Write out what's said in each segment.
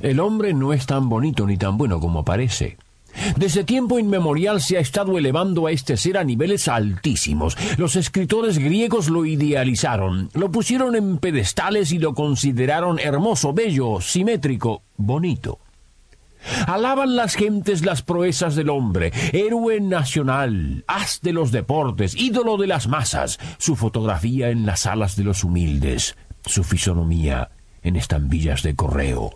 El hombre no es tan bonito ni tan bueno como parece. Desde tiempo inmemorial se ha estado elevando a este ser a niveles altísimos. Los escritores griegos lo idealizaron, lo pusieron en pedestales y lo consideraron hermoso, bello, simétrico, bonito. Alaban las gentes las proezas del hombre, héroe nacional, haz de los deportes, ídolo de las masas, su fotografía en las alas de los humildes, su fisonomía en estambillas de correo.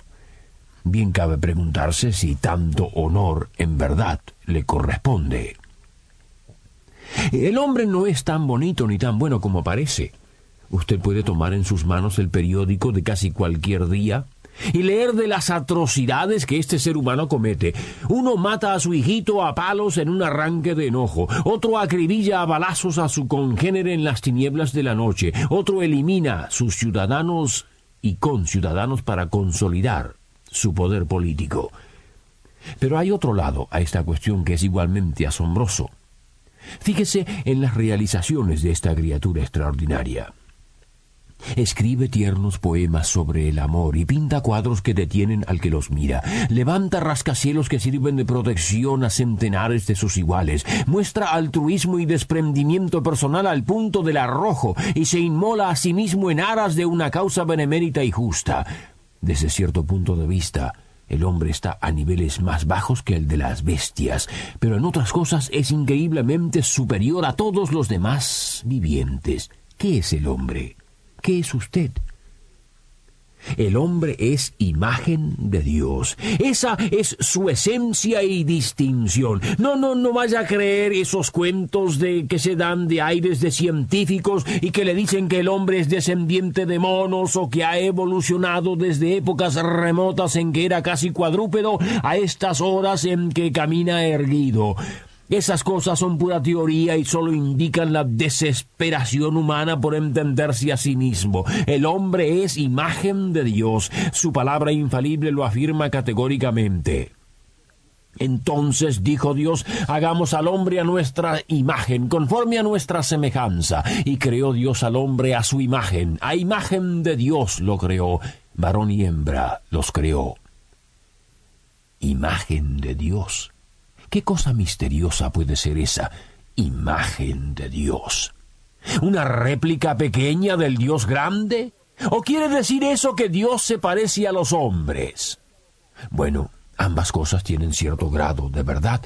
Bien cabe preguntarse si tanto honor en verdad le corresponde. El hombre no es tan bonito ni tan bueno como parece. Usted puede tomar en sus manos el periódico de casi cualquier día y leer de las atrocidades que este ser humano comete. Uno mata a su hijito a palos en un arranque de enojo, otro acribilla a balazos a su congénere en las tinieblas de la noche, otro elimina sus ciudadanos y conciudadanos para consolidar su poder político. Pero hay otro lado a esta cuestión que es igualmente asombroso. Fíjese en las realizaciones de esta criatura extraordinaria. Escribe tiernos poemas sobre el amor y pinta cuadros que detienen al que los mira. Levanta rascacielos que sirven de protección a centenares de sus iguales. Muestra altruismo y desprendimiento personal al punto del arrojo y se inmola a sí mismo en aras de una causa benemérita y justa. Desde cierto punto de vista, el hombre está a niveles más bajos que el de las bestias, pero en otras cosas es increíblemente superior a todos los demás vivientes. ¿Qué es el hombre? ¿Qué es usted? El hombre es imagen de Dios. Esa es su esencia y distinción. No, no, no vaya a creer esos cuentos de que se dan de aires de científicos y que le dicen que el hombre es descendiente de monos o que ha evolucionado desde épocas remotas en que era casi cuadrúpedo a estas horas en que camina erguido. Esas cosas son pura teoría y solo indican la desesperación humana por entenderse a sí mismo. El hombre es imagen de Dios. Su palabra infalible lo afirma categóricamente. Entonces dijo Dios, hagamos al hombre a nuestra imagen, conforme a nuestra semejanza. Y creó Dios al hombre a su imagen. A imagen de Dios lo creó. Varón y hembra los creó. Imagen de Dios. ¿Qué cosa misteriosa puede ser esa imagen de Dios? ¿Una réplica pequeña del Dios grande? ¿O quiere decir eso que Dios se parece a los hombres? Bueno, ambas cosas tienen cierto grado de verdad,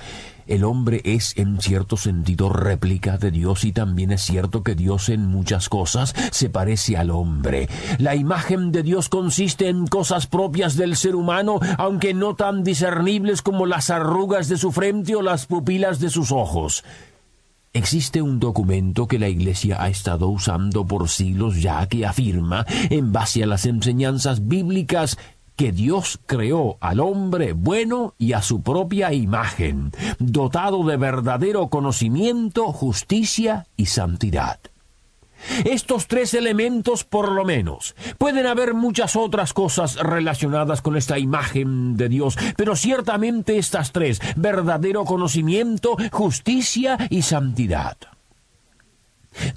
el hombre es en cierto sentido réplica de Dios y también es cierto que Dios en muchas cosas se parece al hombre. La imagen de Dios consiste en cosas propias del ser humano, aunque no tan discernibles como las arrugas de su frente o las pupilas de sus ojos. Existe un documento que la Iglesia ha estado usando por siglos ya que afirma, en base a las enseñanzas bíblicas, que Dios creó al hombre bueno y a su propia imagen, dotado de verdadero conocimiento, justicia y santidad. Estos tres elementos por lo menos. Pueden haber muchas otras cosas relacionadas con esta imagen de Dios, pero ciertamente estas tres, verdadero conocimiento, justicia y santidad.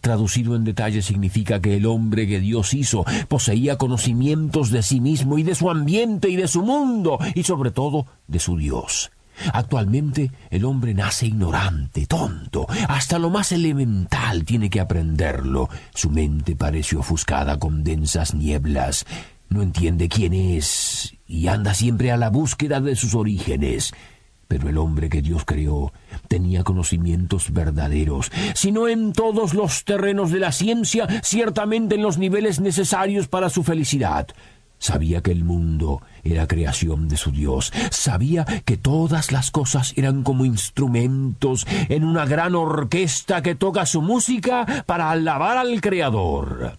Traducido en detalle significa que el hombre que Dios hizo poseía conocimientos de sí mismo y de su ambiente y de su mundo y sobre todo de su Dios. Actualmente el hombre nace ignorante, tonto, hasta lo más elemental tiene que aprenderlo. Su mente parece ofuscada con densas nieblas, no entiende quién es y anda siempre a la búsqueda de sus orígenes. Pero el hombre que Dios creó tenía conocimientos verdaderos, si no en todos los terrenos de la ciencia, ciertamente en los niveles necesarios para su felicidad. Sabía que el mundo era creación de su Dios. Sabía que todas las cosas eran como instrumentos en una gran orquesta que toca su música para alabar al Creador.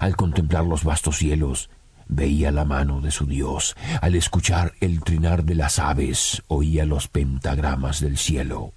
Al contemplar los vastos cielos, veía la mano de su Dios. Al escuchar el trinar de las aves, oía los pentagramas del cielo.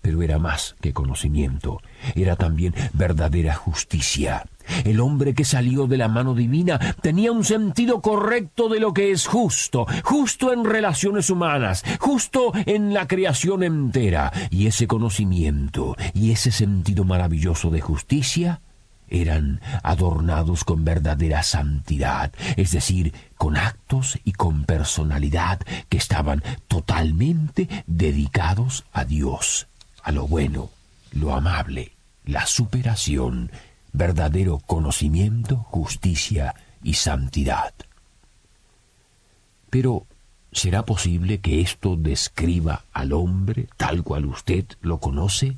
Pero era más que conocimiento, era también verdadera justicia. El hombre que salió de la mano divina tenía un sentido correcto de lo que es justo, justo en relaciones humanas, justo en la creación entera, y ese conocimiento y ese sentido maravilloso de justicia eran adornados con verdadera santidad, es decir, con actos y con personalidad que estaban totalmente dedicados a Dios, a lo bueno, lo amable, la superación, verdadero conocimiento, justicia y santidad. Pero, ¿será posible que esto describa al hombre tal cual usted lo conoce?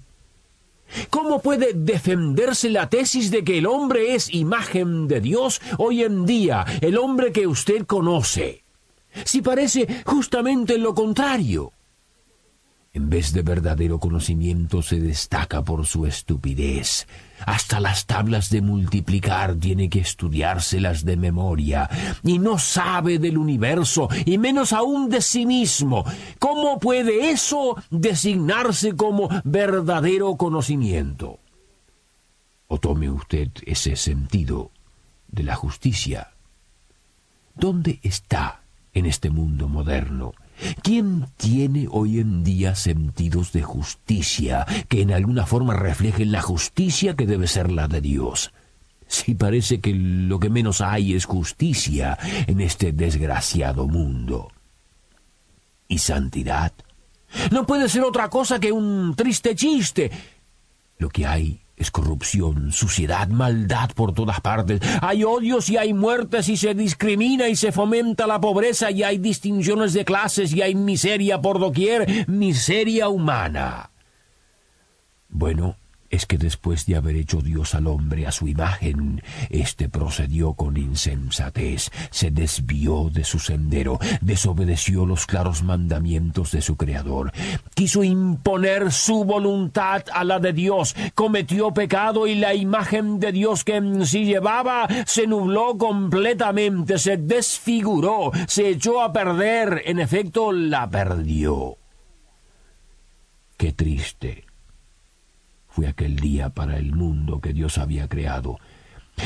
¿Cómo puede defenderse la tesis de que el hombre es imagen de Dios hoy en día, el hombre que usted conoce? Si parece justamente lo contrario. En vez de verdadero conocimiento se destaca por su estupidez. Hasta las tablas de multiplicar tiene que estudiárselas de memoria, y no sabe del universo, y menos aún de sí mismo. ¿Cómo puede eso designarse como verdadero conocimiento? O tome usted ese sentido de la justicia. ¿Dónde está en este mundo moderno ¿Quién tiene hoy en día sentidos de justicia que en alguna forma reflejen la justicia que debe ser la de Dios? Si parece que lo que menos hay es justicia en este desgraciado mundo. ¿Y santidad? No puede ser otra cosa que un triste chiste. Lo que hay es corrupción, suciedad, maldad por todas partes. Hay odios y hay muertes y se discrimina y se fomenta la pobreza y hay distinciones de clases y hay miseria por doquier, miseria humana. Bueno, es que después de haber hecho Dios al hombre a su imagen, éste procedió con insensatez, se desvió de su sendero, desobedeció los claros mandamientos de su Creador, quiso imponer su voluntad a la de Dios, cometió pecado y la imagen de Dios que en sí llevaba se nubló completamente, se desfiguró, se echó a perder, en efecto la perdió. Qué triste fue aquel día para el mundo que Dios había creado.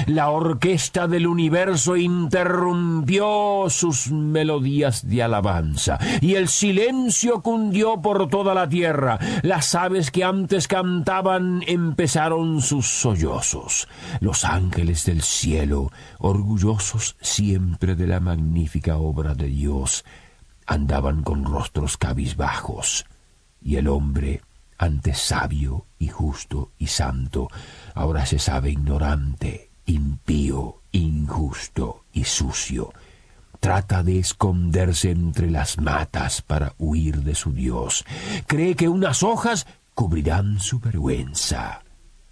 La orquesta del universo interrumpió sus melodías de alabanza, y el silencio cundió por toda la tierra. Las aves que antes cantaban empezaron sus sollozos. Los ángeles del cielo, orgullosos siempre de la magnífica obra de Dios, andaban con rostros cabizbajos, y el hombre, antes sabio y justo y santo, ahora se sabe ignorante, impío, injusto y sucio. Trata de esconderse entre las matas para huir de su Dios. Cree que unas hojas cubrirán su vergüenza.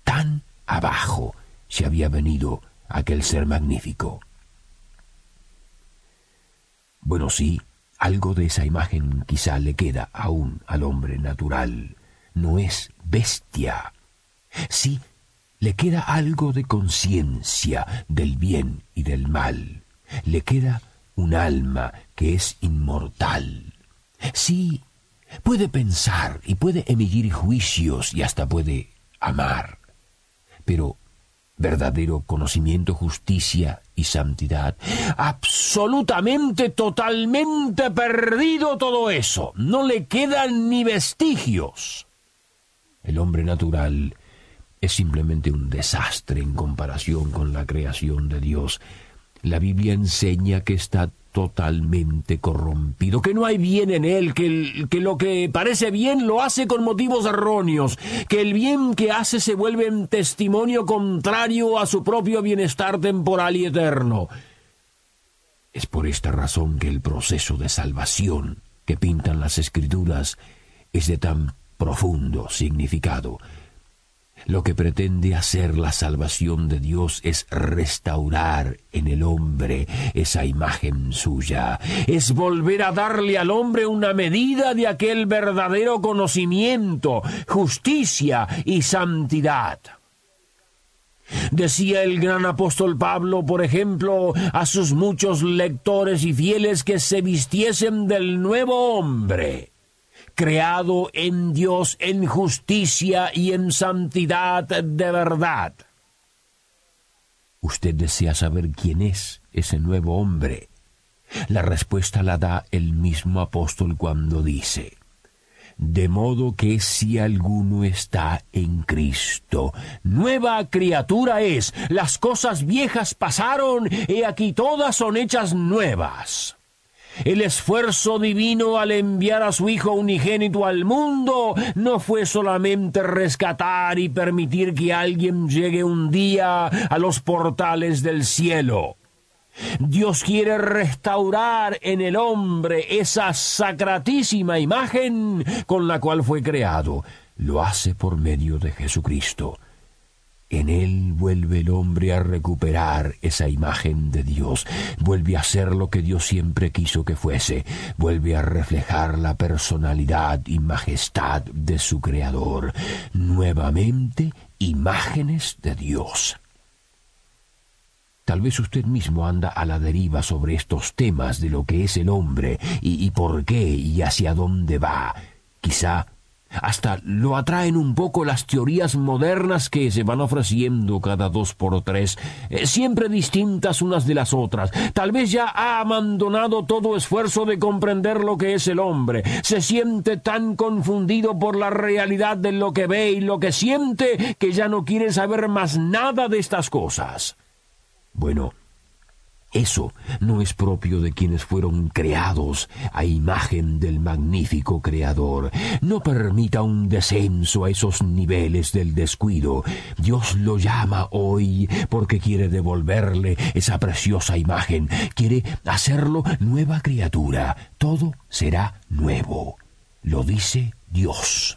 Tan abajo se había venido aquel ser magnífico. Bueno, sí, algo de esa imagen quizá le queda aún al hombre natural no es bestia. Sí, le queda algo de conciencia del bien y del mal. Le queda un alma que es inmortal. Sí, puede pensar y puede emitir juicios y hasta puede amar. Pero verdadero conocimiento, justicia y santidad. Absolutamente, totalmente perdido todo eso. No le quedan ni vestigios. El hombre natural es simplemente un desastre en comparación con la creación de Dios. La Biblia enseña que está totalmente corrompido, que no hay bien en él, que, lo que parece bien lo hace con motivos erróneos, que el bien que hace se vuelve en testimonio contrario a su propio bienestar temporal y eterno. Es por esta razón que el proceso de salvación que pintan las escrituras es de tan profundo significado. Lo que pretende hacer la salvación de Dios es restaurar en el hombre esa imagen suya, es volver a darle al hombre una medida de aquel verdadero conocimiento, justicia y santidad. Decía el gran apóstol Pablo, por ejemplo, a sus muchos lectores y fieles que se vistiesen del nuevo hombre, creado en Dios en justicia y en santidad de verdad. Usted desea saber quién es ese nuevo hombre. La respuesta la da el mismo apóstol cuando dice, de modo que si alguno está en Cristo, nueva criatura es, las cosas viejas pasaron, y aquí todas son hechas nuevas. El esfuerzo divino al enviar a su Hijo unigénito al mundo no fue solamente rescatar y permitir que alguien llegue un día a los portales del cielo. Dios quiere restaurar en el hombre esa sacratísima imagen con la cual fue creado. Lo hace por medio de Jesucristo. En él vuelve el hombre a recuperar esa imagen de Dios, vuelve a ser lo que Dios siempre quiso que fuese, vuelve a reflejar la personalidad y majestad de su Creador, nuevamente imágenes de Dios. Tal vez usted mismo anda a la deriva sobre estos temas de lo que es el hombre y, y por qué y hacia dónde va. Quizá hasta lo atraen un poco las teorías modernas que se van ofreciendo cada dos por tres, eh, siempre distintas unas de las otras. Tal vez ya ha abandonado todo esfuerzo de comprender lo que es el hombre. Se siente tan confundido por la realidad de lo que ve y lo que siente que ya no quiere saber más nada de estas cosas. Bueno, eso no es propio de quienes fueron creados a imagen del magnífico Creador. No permita un descenso a esos niveles del descuido. Dios lo llama hoy porque quiere devolverle esa preciosa imagen. Quiere hacerlo nueva criatura. Todo será nuevo. Lo dice Dios.